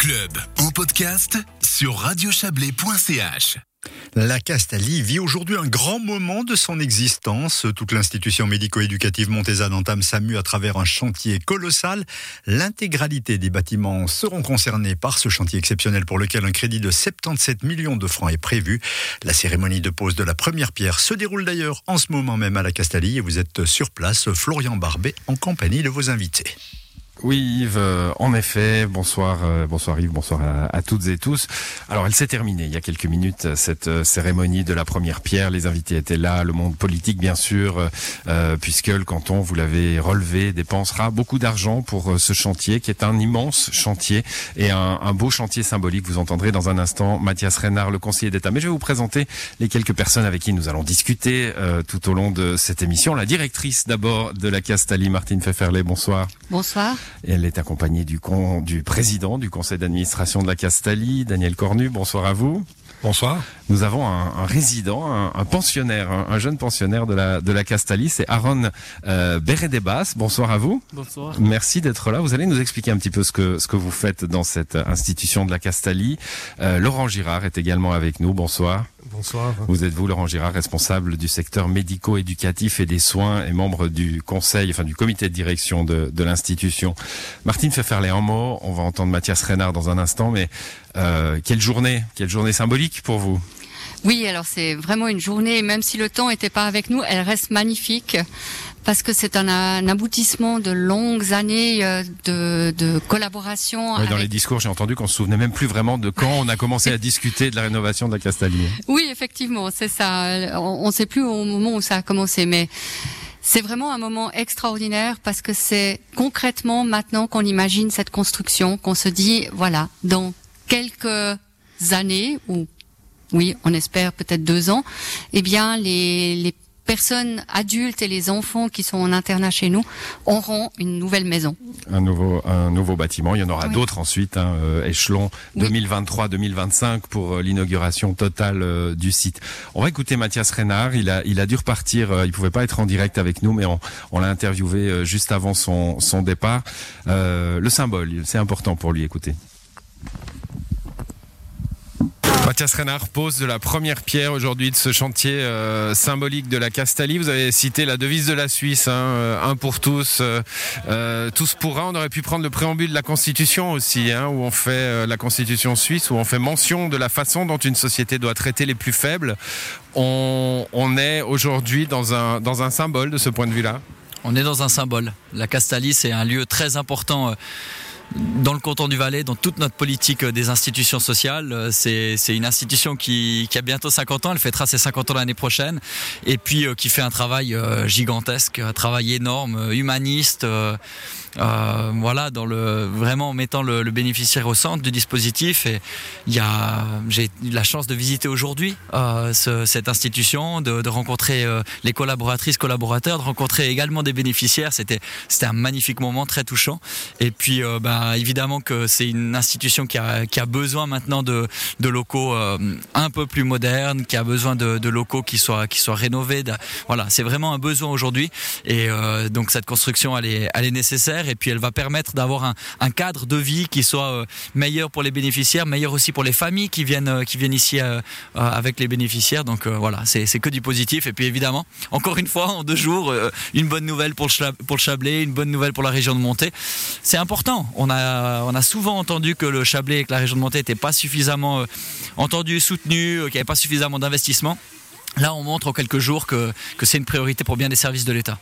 club en podcast sur radiochablais.ch. La Castalie vit aujourd'hui un grand moment de son existence. Toute l'institution médico-éducative Montésade entame sa mue à travers un chantier colossal. L'intégralité des bâtiments seront concernés par ce chantier exceptionnel pour lequel un crédit de 77 millions de francs est prévu. La cérémonie de pose de la première pierre se déroule d'ailleurs en ce moment même à la Castalie et vous êtes sur place, Florian Barbet, en compagnie de vos invités. Oui Yves, euh, en effet, bonsoir, euh, bonsoir Yves, bonsoir à, toutes et tous. Alors elle s'est terminée il y a quelques minutes, cette euh, cérémonie de la première pierre. Les invités étaient là, le monde politique bien sûr, puisque le canton, vous l'avez relevé, dépensera beaucoup d'argent pour ce chantier, qui est un immense chantier et un, beau chantier symbolique. Vous entendrez dans un instant Mathias Reynard, le conseiller d'État. Mais je vais vous présenter les quelques personnes avec qui nous allons discuter tout au long de cette émission. La directrice d'abord de la Castalie, Martine Pfefferlet, bonsoir. Bonsoir elle est accompagnée du, du président du conseil d'administration de la Castalie, Daniel Cornu. Bonsoir à vous. Bonsoir. Nous avons un, résident, un, pensionnaire, un, jeune pensionnaire de la de la Castalie, c'est Aaron euh, Bérédébas. Bonsoir à vous. Bonsoir. Merci d'être là. Vous allez nous expliquer un petit peu ce que ce que vous faites dans cette institution de la Castalie. Euh, Laurent Girard est également avec nous. Bonsoir. Bonsoir. Vous êtes vous, Laurent Girard, responsable du secteur médico-éducatif et des soins et membre du conseil, enfin du comité de direction de, de l'institution? Martine fait faire les en mots. On va entendre Mathias Reynard dans un instant, mais euh, quelle journée, quelle journée symbolique pour vous? Oui, alors c'est vraiment une journée, même si le temps n'était pas avec nous, elle reste magnifique parce que c'est un, aboutissement de longues années euh, de, collaboration. dans les discours, j'ai entendu qu'on se souvenait même plus vraiment de quand on a commencé à discuter de la rénovation de la Castalie. Oui, effectivement, c'est ça. On ne sait plus au moment où ça a commencé, mais c'est vraiment un moment extraordinaire parce que c'est concrètement maintenant qu'on imagine cette construction, qu'on se dit, voilà, dans quelques années, ou oui, on espère peut-être deux ans, eh bien, les, les personnes adultes et les enfants qui sont en internat chez nous auront une nouvelle maison. Un nouveau, un nouveau bâtiment. Il y en aura d'autres ensuite, hein, euh, échelon 2023-2025 pour euh, l'inauguration totale euh, du site. On va écouter Mathias Reynard. Il a, il a dû repartir. il pouvait pas être en direct avec nous, mais on, on l'a interviewé juste avant son, son départ. le symbole, c'est important pour lui. Écoutez. Mathias Renard pose de la première pierre aujourd'hui de ce chantier euh, symbolique de la Castalie. Vous avez cité la devise de la Suisse, hein, euh, un pour tous, euh, tous pour un. On aurait pu prendre le préambule de la Constitution aussi, hein, où on fait la Constitution suisse, où on fait mention de la façon dont une société doit traiter les plus faibles. On, est aujourd'hui dans un, dans un symbole de ce point de vue-là. On est dans un symbole. La Castalie, c'est un lieu très important dans le canton du Valais, dans toute notre politique des institutions sociales. Euh, c'est, une institution qui, qui, a bientôt 50 ans, elle fêtera ses 50 ans l'année prochaine, et puis euh, qui fait un travail euh, gigantesque, un travail énorme, humaniste. Euh, voilà, dans le vraiment en mettant le, bénéficiaire au centre du dispositif. Et il y a, j'ai eu la chance de visiter aujourd'hui euh, cette institution, de, de rencontrer euh, les collaboratrices, collaborateurs, de rencontrer également des bénéficiaires. C'était, c'était un magnifique moment, très touchant. Et puis, euh, bah, évidemment que c'est une institution qui a, qui a besoin maintenant de, de locaux euh, un peu plus modernes, qui a besoin de, de locaux qui soient, qui soient rénovés. Voilà, c'est vraiment un besoin aujourd'hui. Et donc cette construction, elle est, elle est nécessaire et puis elle va permettre d'avoir un, cadre de vie qui soit euh, meilleur pour les bénéficiaires, meilleur aussi pour les familles qui viennent, euh, qui viennent ici euh, avec les bénéficiaires. Donc voilà, c'est que du positif. Et puis évidemment, encore une fois, en deux jours, une bonne nouvelle pour le, Chablais, une bonne nouvelle pour la région de Montée. C'est important. On a, on a souvent entendu que le Chablais et que la région de Montée n'étaient pas suffisamment entendus, soutenus, qu'il n'y avait pas suffisamment d'investissement. Là, on montre en quelques jours que c'est une priorité pour bien des services de l'État.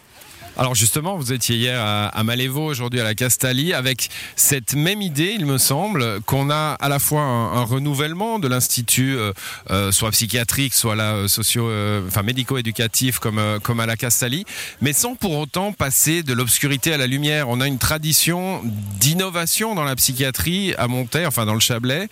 Alors justement, vous étiez hier à, Malévo, aujourd'hui à la Castalie, avec cette même idée, il me semble, qu'on a à la fois un, renouvellement de l'institut, euh, euh, soit psychiatrique, soit là euh, socio, enfin médico-éducatif comme comme à la Castalie, mais sans pour autant passer de l'obscurité à la lumière. On a une tradition d'innovation dans la psychiatrie à Montaigne, enfin dans le Chablais,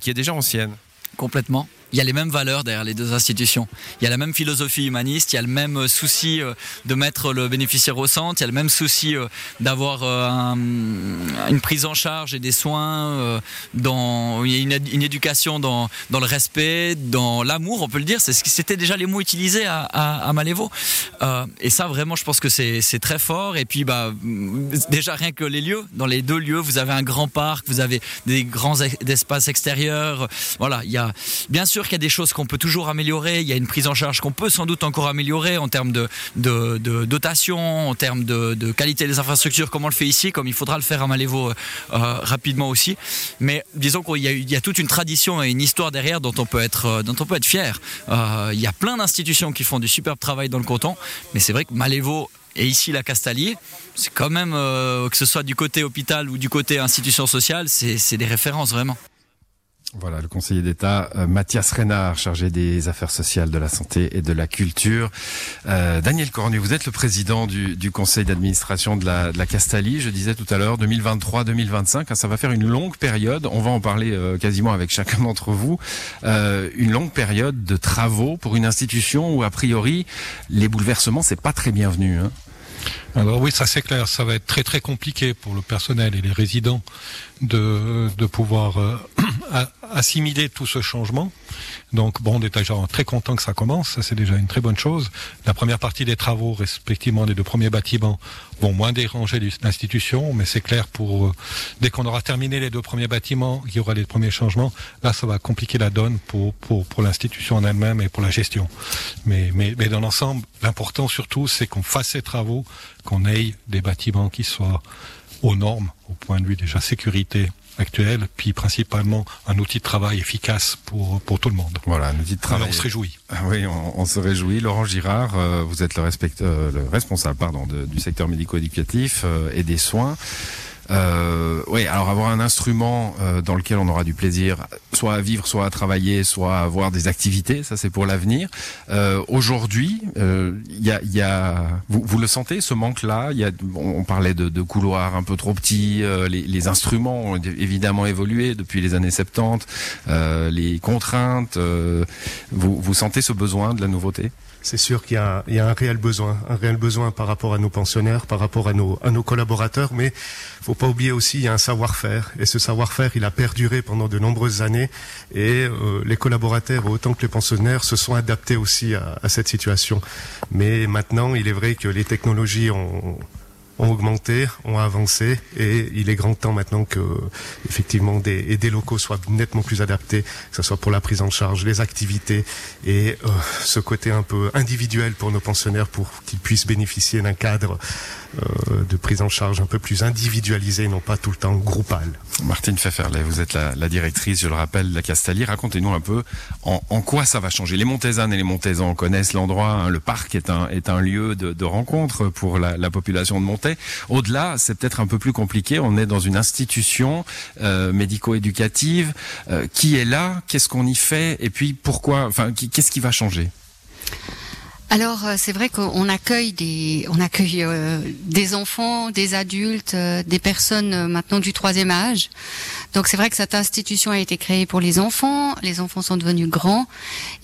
qui est déjà ancienne. Complètement. Il y a les mêmes valeurs derrière les deux institutions. Il y a la même philosophie humaniste, il y a le même souci de mettre le bénéficiaire au centre, il y a le même souci d'avoir une prise en charge et des soins, dans, une, éducation dans, dans, le respect, dans l'amour, on peut le dire. C'était déjà les mots utilisés à, à, à Malévo. et ça, vraiment, je pense que c'est très fort. Et puis, bah, déjà rien que les lieux, dans les deux lieux, vous avez un grand parc, vous avez des grands espaces extérieurs. Voilà, il y a bien sûr qu'il y a des choses qu'on peut toujours améliorer. Il y a une prise en charge qu'on peut sans doute encore améliorer en termes de, dotation, en termes de, qualité des infrastructures, comme on le fait ici, comme il faudra le faire à Malévo euh, rapidement aussi. Mais disons qu'il y, a toute une tradition et une histoire derrière dont on peut être, euh, dont on peut être fier. Euh, il y a plein d'institutions qui font du superbe travail dans le canton, mais c'est vrai que Malévo et ici, la Castalier, c'est quand même, euh, que ce soit du côté hôpital ou du côté institution sociale, c'est des références vraiment. Voilà, le conseiller d'État euh, Mathias Reynard, chargé des affaires sociales, de la santé et de la culture. Euh, Daniel Cornu, vous êtes le président du, du conseil d'administration de la, de la Castalie. Je disais tout à l'heure, 2023-2025, hein, ça va faire une longue période. On va en parler euh, quasiment avec chacun d'entre vous. Euh, une longue période de travaux pour une institution où, a priori, les bouleversements, c'est pas très bienvenu. Hein. Alors oui, ça c'est clair, ça va être très très compliqué pour le personnel et les résidents de, de pouvoir euh, assimiler tout ce changement. Donc bon, on est déjà très content que ça commence, ça c'est déjà une très bonne chose. La première partie des travaux, respectivement des deux premiers bâtiments, vont moins déranger l'institution, mais c'est clair pour euh, dès qu'on aura terminé les deux premiers bâtiments, il y aura les premiers changements. Là, ça va compliquer la donne pour pour, pour l'institution en elle-même et pour la gestion. Mais mais, mais dans l'ensemble, l'important surtout, c'est qu'on fasse ces travaux qu'on ait des bâtiments qui soient aux normes, au point de vue déjà sécurité actuelle, puis principalement un outil de travail efficace pour, pour tout le monde. Voilà, un outil de travail. Alors on se réjouit. Ah oui, on, on, se réjouit. Laurent Girard, euh, vous êtes le, respect, euh, le responsable pardon, de, du secteur médico-éducatif euh, et des soins. Euh, oui, alors avoir un instrument euh, dans lequel on aura du plaisir, soit à vivre, soit à travailler, soit à avoir des activités, ça c'est pour l'avenir. Euh, Aujourd'hui, il euh, y a, y a vous, vous, le sentez ce manque-là? Il a, on parlait de, de, couloirs un peu trop petits, euh, les, les, instruments ont évidemment évolué depuis les années 70, euh, les contraintes. vous, vous sentez ce besoin de la nouveauté? C'est sûr qu'il y, a un réel besoin, un réel besoin par rapport à nos pensionnaires, par rapport à nos, à nos collaborateurs, mais faut pas oublier aussi il y a un savoir-faire et ce savoir-faire il a perduré pendant de nombreuses années et euh, les collaborateurs autant que les pensionnaires se sont adaptés aussi à cette situation. Mais maintenant il est vrai que les technologies ont ont augmenté, ont avancé, et il est grand temps maintenant que effectivement des, et des locaux soient nettement plus adaptés, que ce soit pour la prise en charge, les activités et euh, ce côté un peu individuel pour nos pensionnaires pour qu'ils puissent bénéficier d'un cadre euh, de prise en charge un peu plus individualisé, non pas tout le temps groupal. Martine Pfefferlet, vous êtes la, directrice, je le rappelle, de la Castalie. Racontez-nous un peu en, quoi ça va changer. Les Montaisanes et les Montaisans connaissent l'endroit. Hein, le parc est un, lieu de, rencontre pour la, la population de Au-delà, c'est peut-être un peu plus compliqué. On est dans une institution euh, médico-éducative. Euh, qui est là? Qu'est-ce qu'on y fait? Et puis pourquoi? Enfin, qu'est-ce qui va changer? Alors euh, c'est vrai qu'on accueille des on accueille des enfants, des adultes, des personnes maintenant du troisième âge. Donc c'est vrai que cette institution a été créée pour les enfants. Les enfants sont devenus grands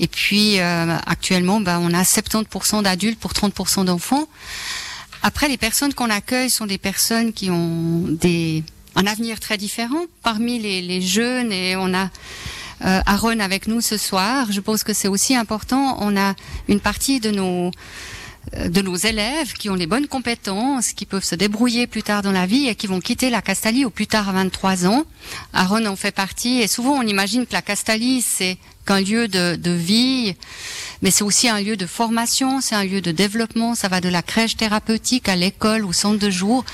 et puis actuellement ben, on a 70% d'adultes pour 30% d'enfants. Après les personnes qu'on accueille sont des personnes qui ont des un avenir très différent parmi les, les jeunes et on a euh, Aaron avec nous ce soir. Je pense que c'est aussi important. On a une partie de nos de nos élèves qui ont les bonnes compétences, qui peuvent se débrouiller plus tard dans la vie et qui vont quitter la Castalie au plus tard à 23 ans. Aaron en fait partie et souvent on imagine que la Castalie c'est qu'un lieu de, de vie, mais c'est aussi un lieu de formation, c'est un lieu de développement, ça va de la crèche thérapeutique à l'école, au centre de jour,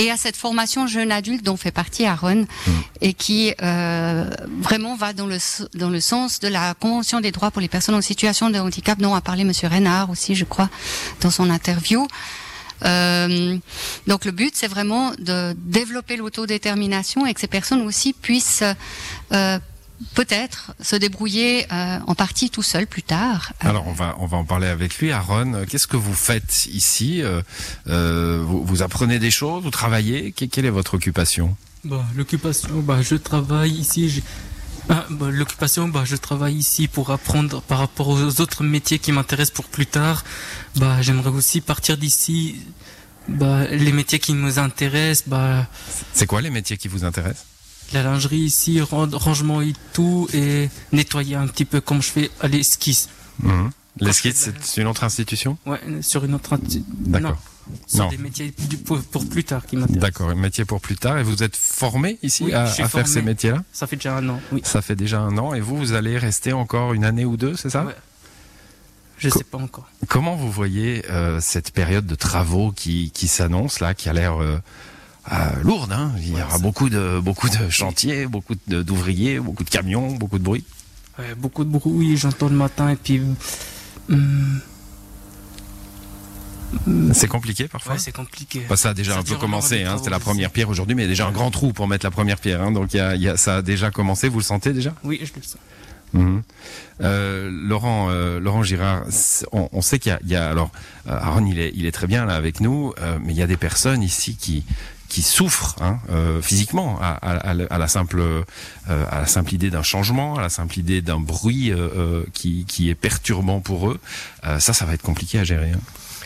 et à cette formation jeune adulte dont fait partie Aaron mmh. et qui euh, vraiment va dans le dans le sens de la convention des droits pour les personnes en situation de handicap dont a parlé Monsieur Renard aussi je crois dans son interview. Euh, donc le but c'est vraiment de développer l'autodétermination et que ces personnes aussi puissent euh, peut-être se débrouiller euh, en partie tout seul plus tard. Alors on va on va en parler avec lui. Aaron, qu'est-ce que vous faites ici euh, euh, vous, vous, apprenez des choses, vous travaillez? quelle est votre occupation? Bah, L'occupation, bah, je travaille ici. Ah, bah, L'occupation, bah, je travaille ici pour apprendre par rapport aux autres métiers qui m'intéressent pour plus tard. Bah, J'aimerais aussi partir d'ici. Bah, les métiers qui nous intéressent, bah, C'est quoi les métiers qui vous intéressent? La lingerie ici, ran- rangement et tout, et nettoyer un petit peu comme je fais à l'esquisse. Les Quand skits, je fais de la- c'est une autre institution? Ouais, sur une autre. inti- D'accord. Sur Non. des métiers pour, plus tard qui m'intéressent. D'accord, un métier pour plus tard. Et vous êtes formé ici Oui, à, faire ces métiers-là? Ça fait déjà un an, oui. Ça fait déjà un an. Et vous, vous allez rester encore une année ou deux, c'est ça? Ouais. Je Co- sais pas encore. Comment vous voyez euh, cette période de travaux qui, qui s'annonce là, qui a l'air euh, lourde hein Il y aura beaucoup de beaucoup de chantiers, beaucoup d'ouvriers, beaucoup de camions, beaucoup de bruit. Ouais, beaucoup de bruit, j'entends le matin, et puis. hum, C'est compliqué parfois. ouais, c'est compliqué. Bah, ça a déjà Ça un peu commencé. Hein, C'était la première pierre aujourd'hui, mais il y a déjà un grand trou pour mettre la première pierre. Hein, donc il y a, il y a- ça a déjà commencé. Vous le sentez déjà? Oui, je le sens. Mhm. Euh, Laurent, euh, Laurent Girard, on, on sait qu'il y a, il y a- alors euh, Aaron, il est, il est très bien là avec nous, mais il y a des personnes ici qui qui souffrent hein, euh, physiquement à, à- à la- simple euh, à la simple idée d'un changement, à la simple idée d'un bruit euh, euh, qui, qui est perturbant pour eux. Euh, ça, ça va être compliqué à gérer. hein.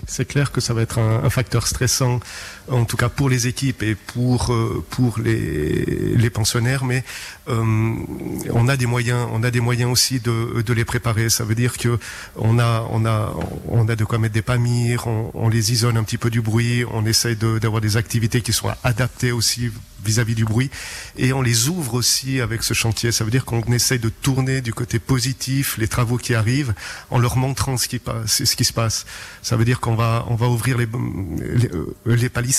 C'est clair que ça va être un facteur stressant, en tout cas pour les équipes et pour euh, pour les, les pensionnaires. Mais euh, on a des moyens, on a des moyens aussi de, de les préparer. Ça veut dire que on a on a on a de quoi mettre des pamires, on, on les isole un petit peu du bruit, on essaye d'avoir des activités qui soient adaptées aussi vis-à-vis du bruit et on les ouvre aussi avec ce chantier. Ça veut dire qu'on essaye de tourner du côté positif les travaux qui arrivent en leur montrant ce qui passe, ce qui se passe. Ça veut dire qu'on va on va ouvrir les les, euh, les palissades,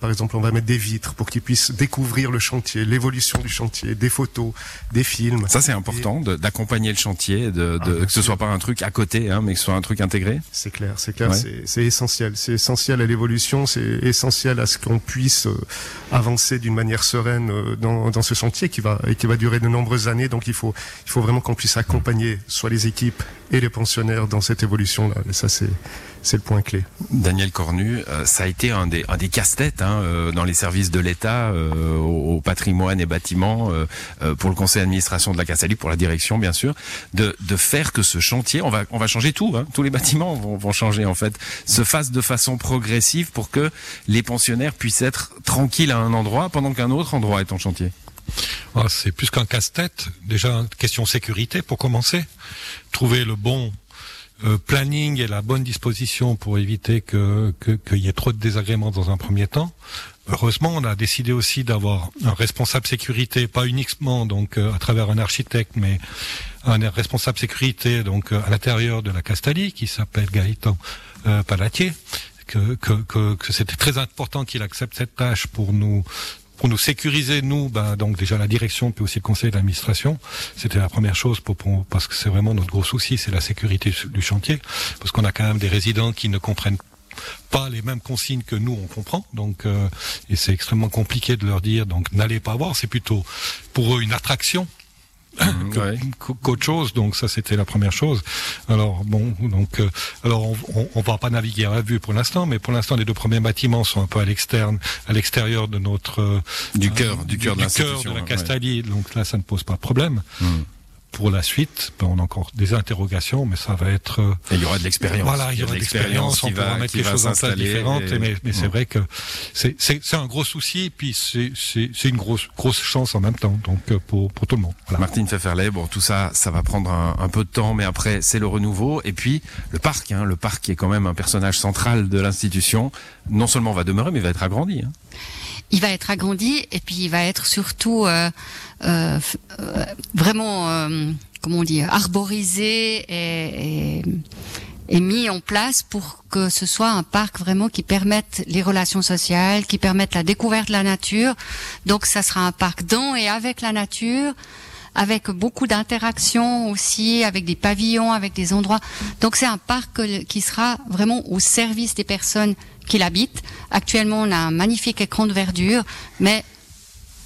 par exemple, on va mettre des vitres pour qu'ils puissent découvrir le chantier, l'évolution du chantier, des photos, des films. Ça, c'est important d'accompagner le chantier, de, Ah, de- bien que ce soit pas un truc à côté, hein, mais que ce soit un truc intégré. C'est clair, c'est clair, Ouais. c'est- essentiel. C'est essentiel à l'évolution, c'est essentiel à ce qu'on puisse euh, avancer d'une manière sereine euh, dans, dans ce chantier qui va et qui va durer de nombreuses années. Donc il faut il faut vraiment qu'on puisse accompagner soit les équipes et les pensionnaires dans cette évolution là. Et ça c'est c'est le point clé. Daniel Cornu, euh, ça a été un des, un des casse-têtes hein, euh, dans les services de l'État, euh, au, patrimoine et bâtiments, euh, euh, pour le conseil d'administration de la Castelli, pour la direction bien sûr, de, de faire que ce chantier, on va, on va changer tout, hein, tous les bâtiments vont, vont changer en fait, se fasse de façon progressive pour que les pensionnaires puissent être tranquilles à un endroit pendant qu'un autre endroit est en chantier. Ah, c'est plus qu'un casse-tête. Déjà, question sécurité pour commencer. Trouver le bon euh, planning et la bonne disposition pour éviter que qu'il y ait trop de désagréments dans un premier temps. Heureusement, on a décidé aussi d'avoir un responsable sécurité, pas uniquement donc euh, à travers un architecte, mais un responsable sécurité donc euh, à l'intérieur de la Castalie qui s'appelle Gaëtan Palatier. Que, que, que, que c'était très important qu'il accepte cette tâche pour nous pour nous sécuriser nous ben, donc déjà la direction puis aussi le conseil d'administration. C'était la première chose pour, parce que c'est vraiment notre gros souci c'est la sécurité du chantier. Parce qu'on a quand même des résidents qui ne comprennent pas les mêmes consignes que nous on comprend. Donc euh, et c'est extrêmement compliqué de leur dire donc n'allez pas voir. C'est plutôt pour eux une attraction qu'autre chose. Donc ça, c'était la première chose. Alors bon, donc euh, alors on, on, on va pas naviguer à vue pour l'instant, mais pour l'instant, les deux premiers bâtiments sont un peu à l'externe, à l'extérieur de notre euh, Du cœur, du cœur de cœur l'institution. de la ouais. Castalie. Donc là, ça ne pose pas de problème. Hmm. Pour la suite, ben, on a encore des interrogations, mais ça va être euh, Et il y aura de l'expérience. voilà, il y aura de l'expérience, on pourra va, mettre les choses en place différentes, et- mais, mais c'est Ouais. vrai que c'est un gros souci, puis c'est c'est c'est une grosse grosse chance en même temps, donc euh, pour pour tout le monde. Voilà. Martine Pfefferley, bon, tout ça, ça va prendre un, un peu de temps, mais après, c'est le renouveau. Et puis, le parc, hein, le parc qui est quand même un personnage central de l'institution, non seulement va demeurer, mais va être agrandi. Hein. Il va être agrandi et puis il va être surtout euh, euh, euh, vraiment, euh, comment on dit, arborisé et, et, et mis en place pour que ce soit un parc vraiment qui permette les relations sociales, qui permette la découverte de la nature. Donc ça sera un parc dans et avec la nature avec beaucoup d'interactions aussi, avec des pavillons, avec des endroits. Donc c'est un parc qui sera vraiment au service des personnes qui l'habitent. Actuellement, on a un magnifique écran de verdure, mais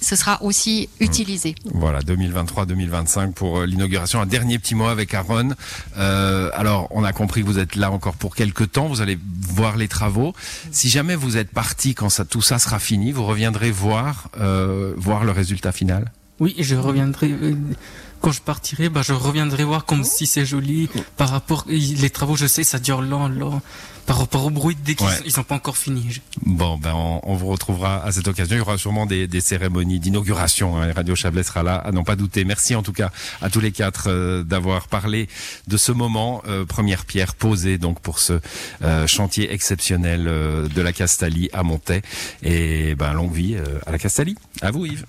ce sera aussi utilisé. Voilà, 2023-2025 pour euh, l'inauguration. Un dernier petit mot avec Aaron. Euh, alors, on a compris que vous êtes là encore pour quelques temps. Vous allez voir les travaux. Si jamais vous êtes parti quand ça, tout ça sera fini, vous reviendrez voir, euh, voir le résultat final? Oui, je reviendrai euh, quand je partirai, bah, je reviendrai voir comme si c'est joli. Par rapport, les travaux, je sais, ça dure lent, lent par rapport au bruit dès qu'ils ouais. pas encore fini. Bon, ben on, on, vous retrouvera à cette occasion. Il y aura sûrement des, des cérémonies d'inauguration. Hein. Radio Chablais sera là, à n'en pas douter. Merci en tout cas à tous les quatre euh, d'avoir parlé de ce moment. Euh, première pierre posée donc pour ce euh, chantier exceptionnel euh, de la Castalie à Montaix. Et ben longue vie euh, à la Castalie. À vous Yves.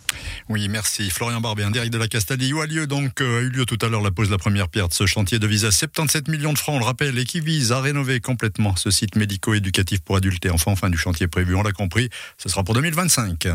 Oui, merci. Florian Barbé, en direct de la Castalie où a lieu donc a eu lieu tout à l'heure la pose de la première pierre de ce chantier de visa 77 millions de francs, on le rappelle, et qui vise à rénover complètement ce site médico-éducatif pour adultes et enfants. Fin du chantier prévu, on l'a compris, ce sera pour 2025.